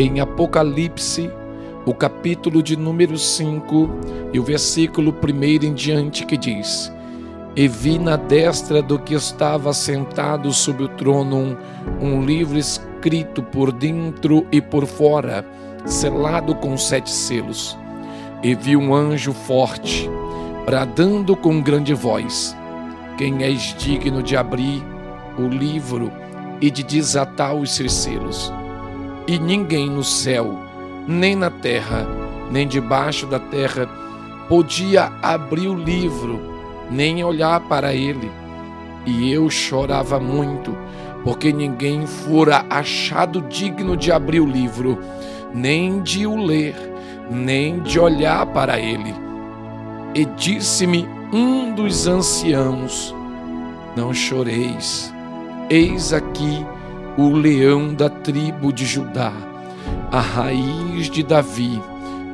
em Apocalipse, o capítulo de número 5 e o versículo 1 em diante, que diz: E vi na destra do que estava sentado sobre o trono um, livro escrito por dentro e por fora, selado com sete selos. E vi um anjo forte, bradando com grande voz: Quem és digno de abrir o livro e de desatar os seus selos? E ninguém no céu, nem na terra, nem debaixo da terra, podia abrir o livro, nem olhar para ele. E eu chorava muito, porque ninguém fora achado digno de abrir o livro, nem de o ler, nem de olhar para ele. E disse-me um dos anciãos: Não choreis, eis aqui o leão da tribo de Judá, a raiz de Davi,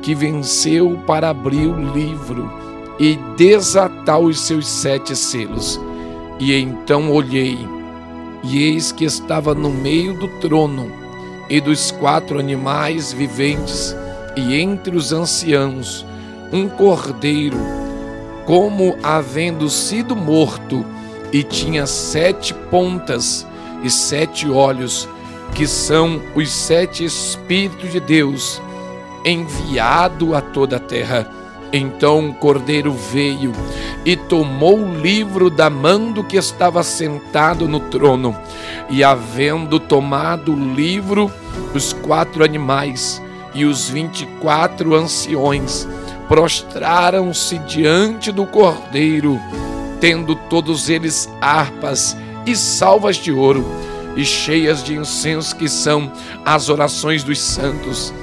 que venceu para abrir o livro e desatar os seus sete selos. E então olhei, e eis que estava no meio do trono e dos quatro animais viventes, e entre os anciãos, um cordeiro, como havendo sido morto, e tinha sete pontas e sete olhos, que são os sete Espíritos de Deus, enviado a toda a terra. Então o cordeiro veio e tomou o livro da mão do que estava sentado no trono, e havendo tomado o livro, os quatro animais e os vinte e quatro anciões prostraram-se diante do cordeiro, tendo todos eles harpas e salvas de ouro, e cheias de incenso, que são as orações dos santos,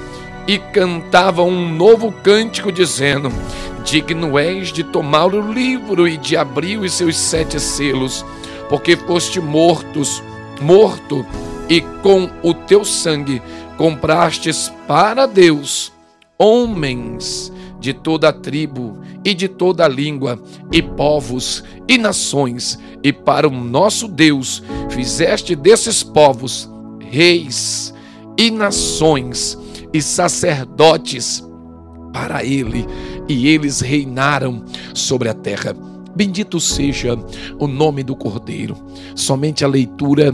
e cantavam um novo cântico, dizendo: Digno és de tomar o livro e de abrir os seus sete selos, porque foste mortos, morto, e com o teu sangue comprastes para Deus homens de toda a tribo e de toda a língua, e povos e nações, e para o nosso Deus fizeste desses povos reis e nações e sacerdotes para ele, e eles reinaram sobre a terra. Bendito seja o nome do Cordeiro. Somente a leitura,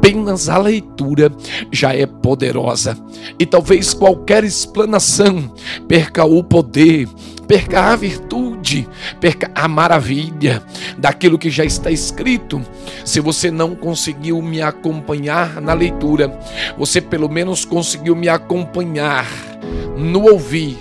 apenas a leitura já é poderosa. E talvez qualquer explanação perca o poder, perca a virtude, perca a maravilha daquilo que já está escrito. Se você não conseguiu me acompanhar na leitura, você pelo menos conseguiu me acompanhar no ouvir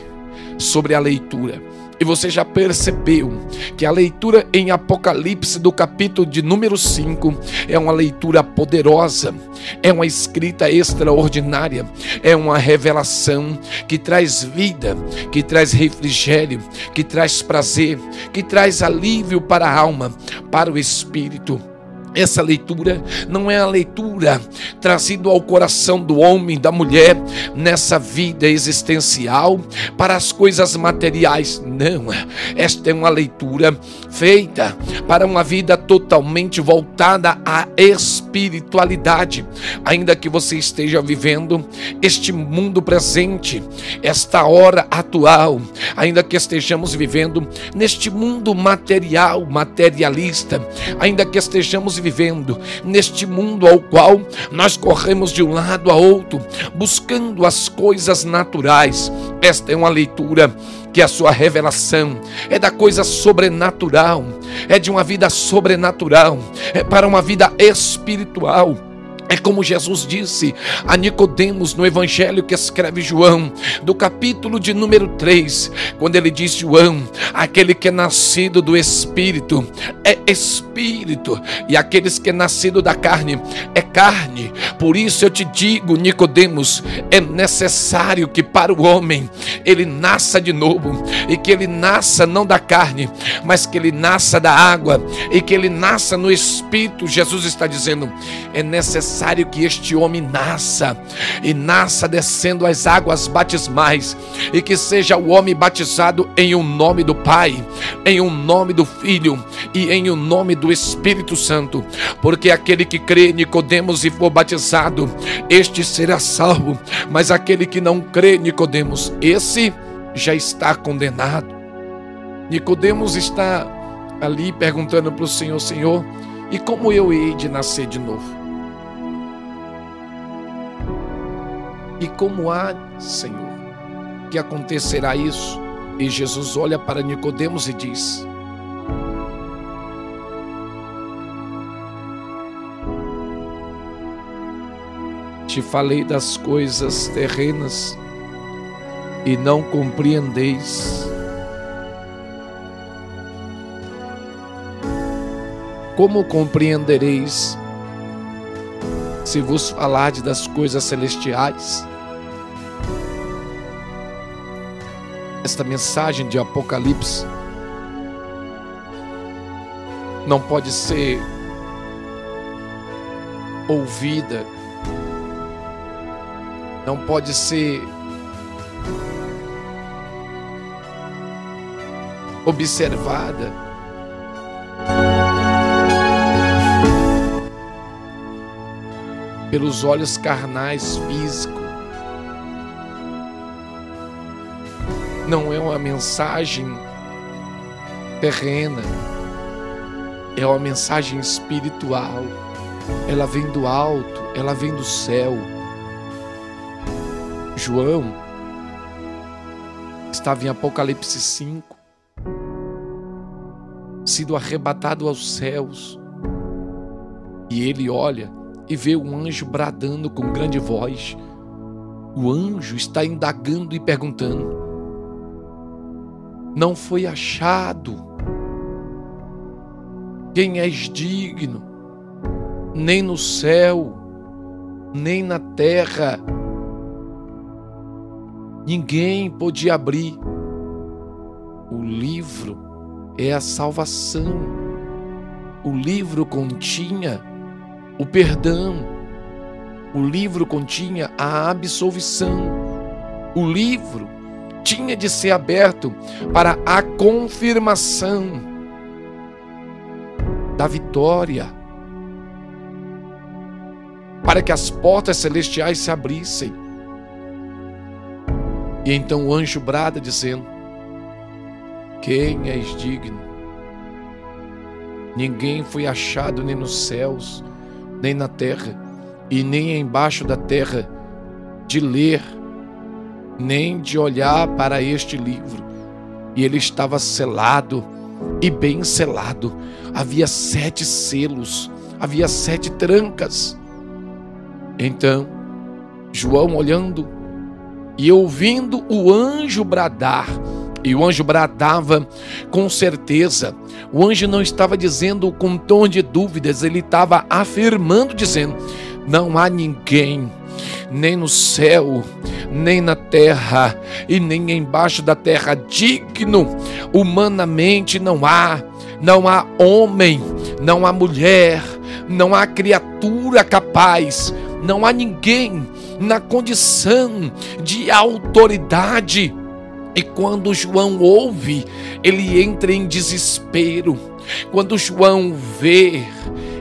sobre a leitura. E você já percebeu que a leitura em Apocalipse do capítulo de número 5 é uma leitura poderosa, é uma escrita extraordinária, é uma revelação que traz vida, que traz refrigério, que traz prazer, que traz alívio para a alma, para o espírito. Essa leitura não é a leitura trazida ao coração do homem, da mulher, nessa vida existencial para as coisas materiais. Não, esta é uma leitura feita para uma vida totalmente voltada à espiritualidade. Ainda que você esteja vivendo este mundo presente, esta hora atual, ainda que estejamos vivendo neste mundo material, materialista, ainda que estejamos vivendo neste mundo ao qual nós corremos de um lado a outro, buscando as coisas naturais. Esta é uma leitura que a sua revelação é da coisa sobrenatural, é de uma vida sobrenatural, é para uma vida espiritual. É como Jesus disse a Nicodemos no evangelho que escreve João, do capítulo de número 3, quando ele diz João, aquele que é nascido do espírito é espírito, e aqueles que é nascido da carne é carne. Por isso eu te digo, Nicodemos, é necessário que para o homem ele nasça de novo, e que ele nasça não da carne, mas que ele nasça da água, e que ele nasça no espírito. Jesus está dizendo, é necessário necessário que este homem nasça e nasça descendo as águas batismais e que seja o homem batizado em o um nome do Pai, em o um nome do Filho e em o um nome do Espírito Santo, porque aquele que crê Nicodemos e for batizado, este será salvo, mas aquele que não crê Nicodemos, esse já está condenado. Nicodemos está ali perguntando para o Senhor, Senhor, e como eu hei de nascer de novo? E como há, Senhor, que acontecerá isso? E Jesus olha para Nicodemos e diz: Te falei das coisas terrenas e não compreendeis. Como compreendereis se vos falardes das coisas celestiais? Esta mensagem de Apocalipse não pode ser ouvida, não pode ser observada pelos olhos carnais físicos. Não é uma mensagem terrena, é uma mensagem espiritual. Ela vem do alto, ela vem do céu. João estava em Apocalipse 5, sido arrebatado aos céus, e ele olha e vê um anjo bradando com grande voz. O anjo está indagando e perguntando: Não foi achado quem és digno, nem no céu, nem na terra. Ninguém podia abrir. O livro é a salvação. O livro continha o perdão. O livro continha a absolvição. O livro tinha de ser aberto para a confirmação da vitória, para que as portas celestiais se abrissem. E então o anjo brada dizendo: Quem és digno? Ninguém foi achado nem nos céus, nem na terra, e nem embaixo da terra, de ler, nem de olhar para este livro. E ele estava selado, e bem selado. Havia sete selos, havia sete trancas. Então, João olhando e ouvindo o anjo bradar, e o anjo bradava com certeza. O anjo não estava dizendo com tom de dúvidas, ele estava afirmando, dizendo: Não há ninguém, nem no céu, nem na terra, e nem embaixo da terra, digno, humanamente não há. Não há homem, não há mulher, não há criatura capaz, não há ninguém na condição de autoridade e quando João ouve, ele entra em desespero. Quando João vê,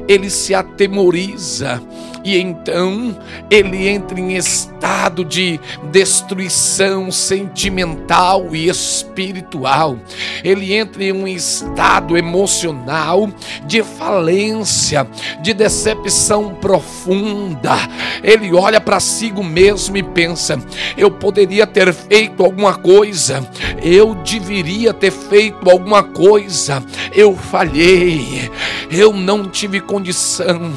ele se atemoriza e então ele entra em estado de destruição sentimental e espiritual. Ele entra em um estado emocional de falência, de decepção profunda. Ele olha para si mesmo e pensa: eu poderia ter feito alguma coisa, eu deveria ter feito alguma coisa, eu falhei, eu não tive condição,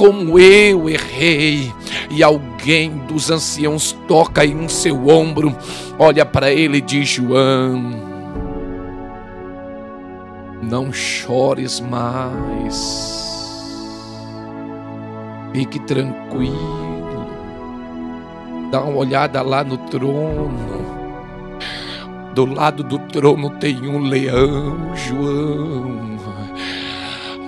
como eu errei. E alguém dos anciãos toca em seu ombro, olha para ele e diz: João, não chores mais. Fique tranquilo. Dá uma olhada lá no trono. Do lado do trono tem um leão, João.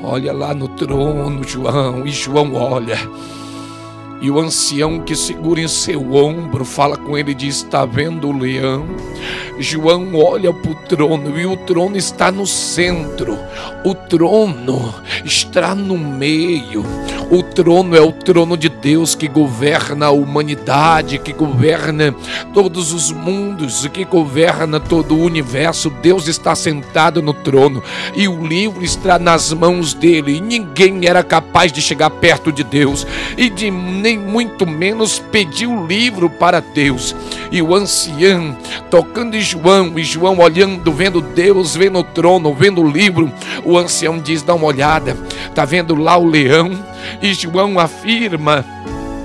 Olha lá no trono, João. E João olha. E o ancião que segura em seu ombro fala com ele e diz: Está vendo o leão? João olha para o trono e o trono está no centro, o trono está no meio. O trono é o trono de Deus que governa a humanidade, que governa todos os mundos, que governa todo o universo. Deus está sentado no trono e o livro está nas mãos dele. E ninguém era capaz de chegar perto de Deus e de nem muito menos pedir o livro para Deus. E o ancião tocando em João, e João olhando, vendo Deus, vendo o trono, vendo o livro, o ancião diz: dá uma olhada, tá vendo lá o leão? E João afirma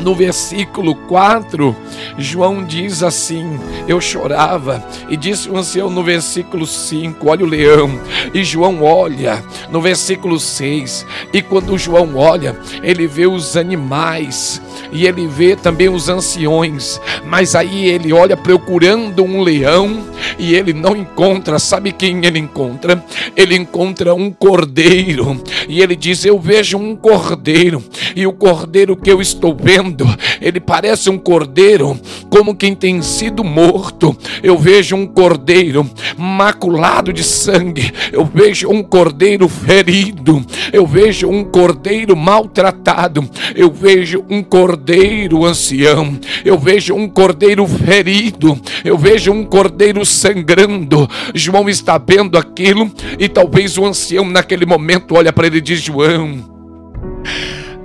no versículo 4, João diz assim: Eu chorava, e disse o ancião no versículo 5: Olha o leão, e João olha, no versículo 6, e quando João olha, ele vê os animais, e ele vê também os anciões, mas aí ele olha procurando um leão, e ele não encontra, sabe quem ele encontra? Ele encontra um cordeiro, e ele diz: Eu vejo um cordeiro, e o cordeiro que eu estou vendo ele parece um cordeiro, como quem tem sido morto. Eu vejo um cordeiro maculado de sangue, eu vejo um cordeiro ferido, eu vejo um cordeiro maltratado, eu vejo um cordeiro ancião, eu vejo um cordeiro ferido, eu vejo um cordeiro sangrando. João está vendo aquilo e talvez o ancião naquele momento olha para ele e diz: João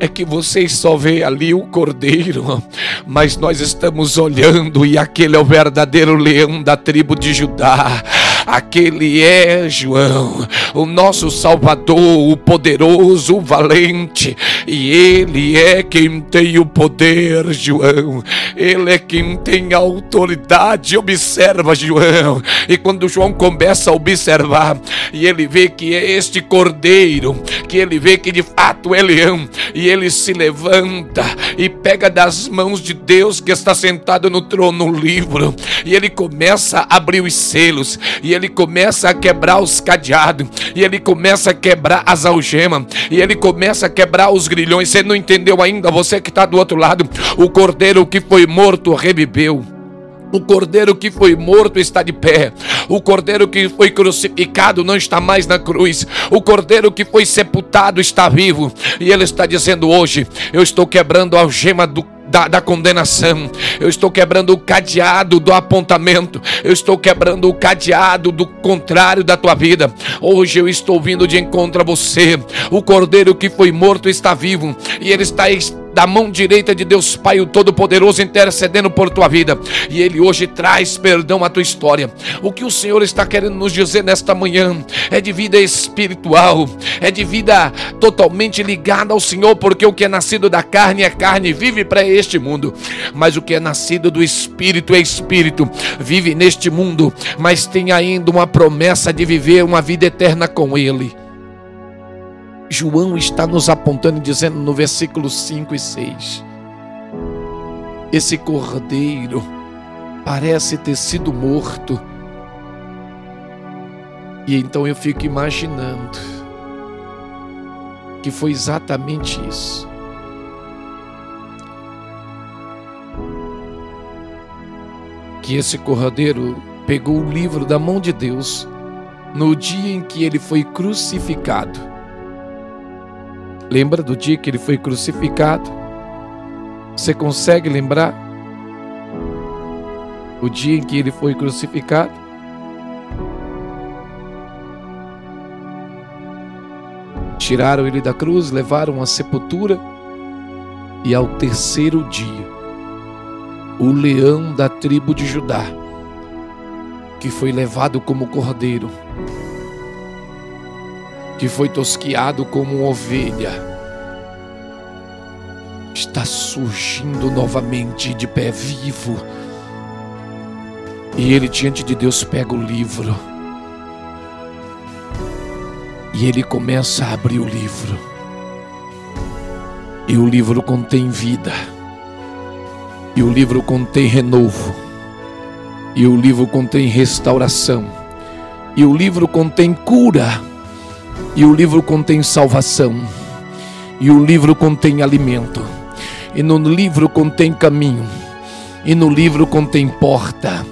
é que vocês só veem ali o cordeiro, mas nós estamos olhando e aquele é o verdadeiro leão da tribo de Judá. Aquele é João, o nosso Salvador, o poderoso, o valente, e ele é quem tem o poder, João. Ele é quem tem a autoridade. Observa, João. E quando João começa a observar, e ele vê que é este cordeiro, que ele vê que de fato é leão, e ele se levanta e pega das mãos de Deus que está sentado no trono o livro, e ele começa a abrir os selos, e ele começa a quebrar os cadeados, e ele começa a quebrar as algemas, e ele começa a quebrar os grilhões. Você não entendeu ainda? Você que está do outro lado, o cordeiro que foi morto reviveu. O cordeiro que foi morto está de pé. O cordeiro que foi crucificado não está mais na cruz. O cordeiro que foi sepultado está vivo. E ele está dizendo hoje: Eu estou quebrando a algema do da, da, condenação, eu estou quebrando o cadeado do apontamento, eu estou quebrando o cadeado do contrário da tua vida. Hoje eu estou vindo de encontro a você. O cordeiro que foi morto está vivo e ele está da mão direita de Deus Pai, o Todo-Poderoso, intercedendo por tua vida. E Ele hoje traz perdão à tua história. O que o Senhor está querendo nos dizer nesta manhã é de vida espiritual, é de vida totalmente ligada ao Senhor, porque o que é nascido da carne é carne, vive para este mundo, mas o que é nascido do Espírito é Espírito, vive neste mundo, mas tem ainda uma promessa de viver uma vida eterna com Ele. João está nos apontando e dizendo no versículo 5 e 6: Esse cordeiro parece ter sido morto. E então eu fico imaginando que foi exatamente isso. Que esse cordeiro pegou o livro da mão de Deus no dia em que ele foi crucificado Lembra do dia que ele foi crucificado? Você consegue lembrar? O dia em que ele foi crucificado? Tiraram ele da cruz, levaram à sepultura, e ao terceiro dia, o leão da tribo de Judá, que foi levado como cordeiro, que foi tosquiado como ovelha, está surgindo novamente de pé vivo. E ele, diante de Deus, pega o livro. E ele começa a abrir o livro. E o livro contém vida. E o livro contém renovo. E o livro contém restauração. E o livro contém cura e o livro contém salvação, e o livro contém alimento, E no livro contém caminho, e no livro contém porta,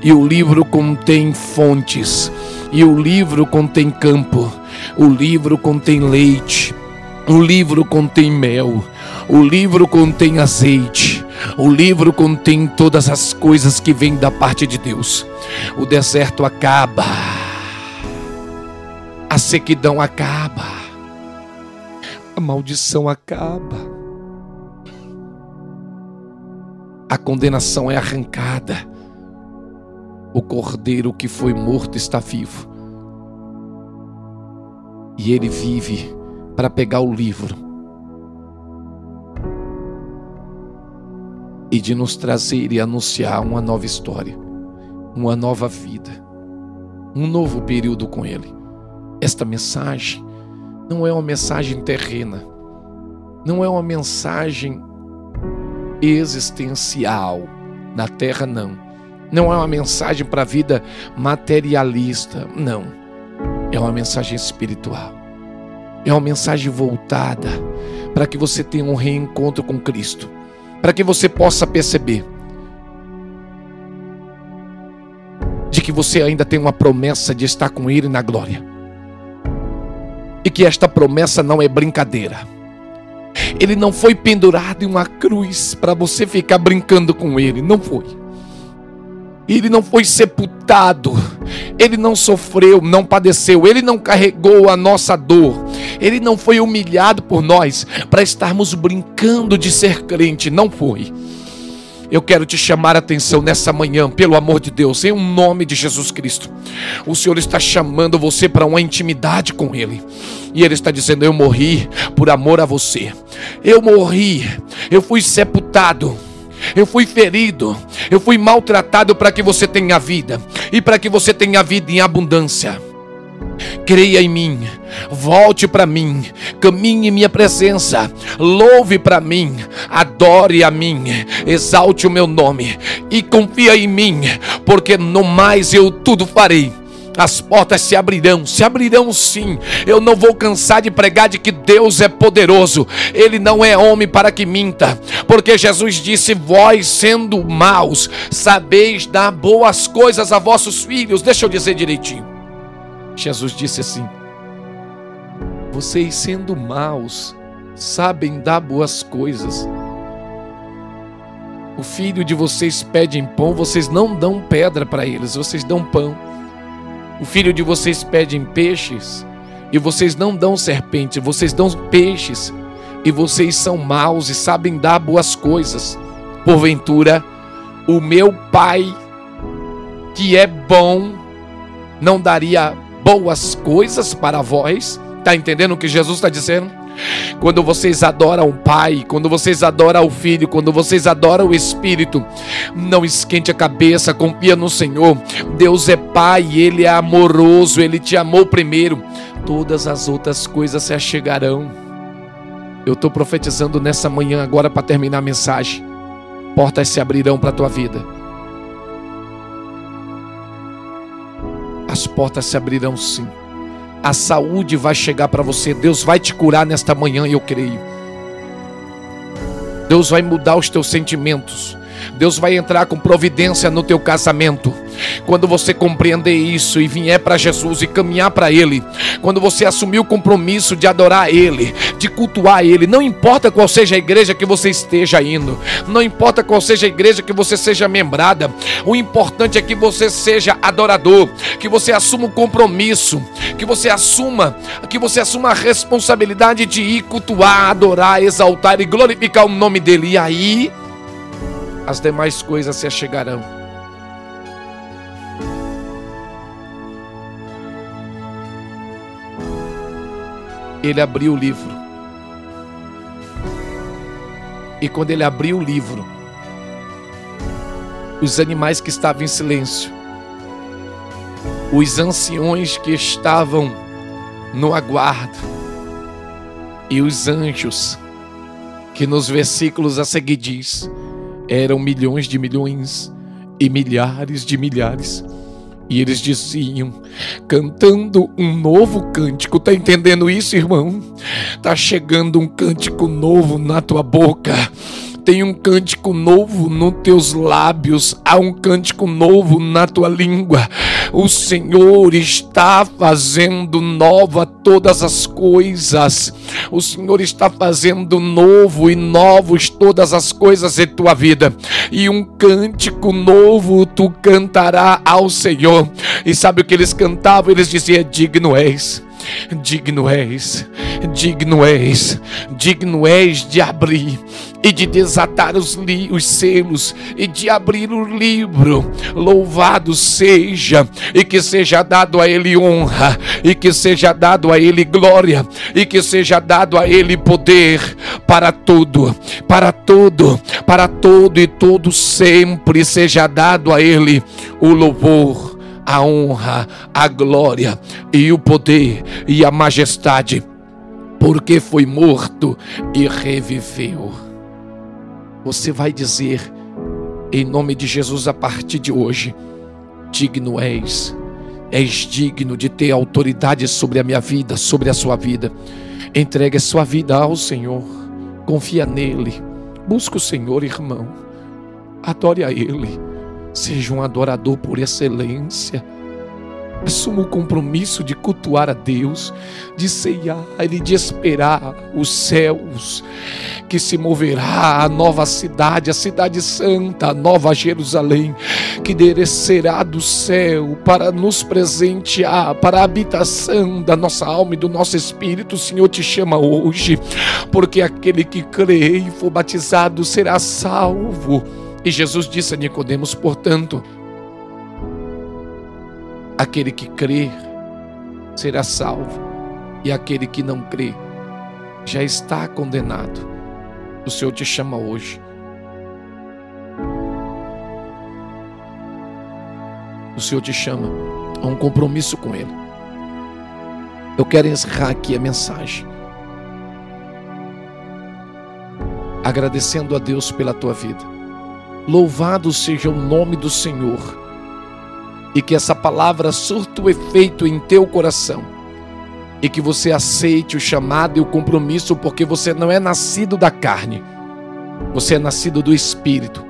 e o livro contém fontes, e o livro contém campo, o livro contém leite, o livro contém mel, o livro contém azeite, o livro contém todas as coisas que vêm da parte de Deus. O deserto acaba, a sequidão acaba, a maldição acaba, a condenação é arrancada. O cordeiro que foi morto está vivo. E ele vive para pegar o livro e de nos trazer e anunciar uma nova história, uma nova vida, um novo período com Ele. Esta mensagem não é uma mensagem terrena, não é uma mensagem existencial na terra, não. Não é uma mensagem para a vida materialista, não. É uma mensagem espiritual é uma mensagem voltada para que você tenha um reencontro com Cristo, para que você possa perceber de que você ainda tem uma promessa de estar com Ele na glória, e que esta promessa não é brincadeira. Ele não foi pendurado em uma cruz para você ficar brincando com Ele, não foi. Ele não foi sepultado, ele não sofreu, não padeceu, ele não carregou a nossa dor, ele não foi humilhado por nós para estarmos brincando de ser crente, não foi. Eu quero te chamar a atenção nessa manhã, pelo amor de Deus, em um nome de Jesus Cristo. O Senhor está chamando você para uma intimidade com Ele. E Ele está dizendo: Eu morri por amor a você. Eu morri, eu fui sepultado eu fui ferido, eu fui maltratado para que você tenha vida e para que você tenha vida em abundância. Creia em mim, volte para mim, caminhe em minha presença, louve para mim, adore a mim, exalte o meu nome e confia em mim, porque no mais eu tudo farei as portas se abrirão, se abrirão sim. Eu não vou cansar de pregar de que Deus é poderoso, Ele não é homem para que minta, porque Jesus disse: Vós sendo maus, sabeis dar boas coisas a vossos filhos. Deixa eu dizer direitinho. Jesus disse assim: Vocês sendo maus, sabem dar boas coisas. O filho de vocês pede pão, vocês não dão pedra para eles, vocês dão pão. O filho de vocês pedem peixes e vocês não dão serpente, vocês dão peixes e vocês são maus e sabem dar boas coisas. Porventura, o meu Pai, que é bom, não daria boas coisas para vós? Está entendendo o que Jesus está dizendo? Quando vocês adoram o Pai, quando vocês adoram o Filho, quando vocês adoram o Espírito, não esquente a cabeça, confia no Senhor. Deus é Pai, Ele é amoroso, Ele te amou primeiro. Todas as outras coisas se achegarão. Eu estou profetizando nessa manhã agora para terminar a mensagem. Portas se abrirão para a tua vida. As portas se abrirão sim a saúde vai chegar para você. Deus vai te curar nesta manhã, eu creio. Deus vai mudar os teus sentimentos. Deus vai entrar com providência no teu casamento. Quando você compreender isso e vier para Jesus e caminhar para Ele, quando você assumir o compromisso de adorar Ele, de cultuar Ele, não importa qual seja a igreja que você esteja indo, não importa qual seja a igreja que você seja membrada, o importante é que você seja adorador, que você assuma o compromisso, que você assuma, que você assuma a responsabilidade de ir cultuar, adorar, exaltar e glorificar o nome dele. E aí as demais coisas se achegarão. Ele abriu o livro. E quando ele abriu o livro, os animais que estavam em silêncio, os anciões que estavam no aguardo, e os anjos, que nos versículos a seguir diz: eram milhões de milhões e milhares de milhares. E eles diziam, cantando um novo cântico. Tá entendendo isso, irmão? Tá chegando um cântico novo na tua boca tem um cântico novo nos teus lábios, há um cântico novo na tua língua. O Senhor está fazendo nova todas as coisas. O Senhor está fazendo novo e novos todas as coisas em tua vida. E um cântico novo tu cantará ao Senhor. E sabe o que eles cantavam? Eles diziam: Digno és digno és, digno és, digno és de abrir e de desatar os, li, os selos e de abrir o livro. Louvado seja, e que seja dado a Ele honra, e que seja dado a Ele glória, e que seja dado a Ele poder para tudo, para tudo, para todo e todo sempre seja dado a Ele o louvor a honra, a glória e o poder e a majestade, porque foi morto e reviveu. Você vai dizer, em nome de Jesus, a partir de hoje: digno és, és digno de ter autoridade sobre a minha vida, sobre a sua vida. Entregue a sua vida ao Senhor, confia nele, busca o Senhor, irmão, adore a Ele Seja um adorador por excelência. Assuma o compromisso de cultuar a Deus, de ceiar e de esperar os céus, que se moverá a nova cidade, a cidade santa, a nova Jerusalém, que descerá do céu para nos presentear, para a habitação da nossa alma e do nosso espírito. O Senhor te chama hoje, porque aquele que crê e for batizado será salvo. E Jesus disse a Nicodemos, portanto, aquele que crer será salvo, e aquele que não crê já está condenado. O Senhor te chama hoje. O Senhor te chama a um compromisso com Ele. Eu quero encerrar aqui a mensagem. Agradecendo a Deus pela tua vida Louvado seja o nome do Senhor. E que essa palavra surta o efeito em teu coração. E que você aceite o chamado e o compromisso, porque você não é nascido da carne, você é nascido do Espírito.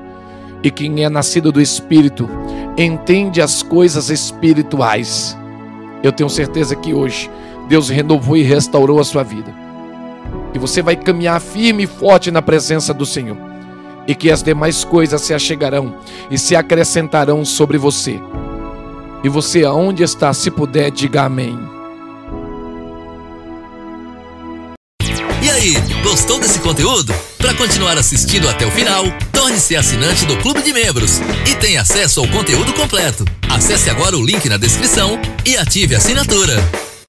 E quem é nascido do Espírito entende as coisas espirituais. Eu tenho certeza que hoje Deus renovou e restaurou a sua vida. E você vai caminhar firme e forte na presença do Senhor e que as demais coisas se achegarão e se acrescentarão sobre você. E você, aonde está, se puder, diga amém. E aí, gostou desse conteúdo? Para continuar assistindo até o final, torne-se assinante do Clube de Membros e tenha acesso ao conteúdo completo. Acesse agora o link na descrição e ative a assinatura.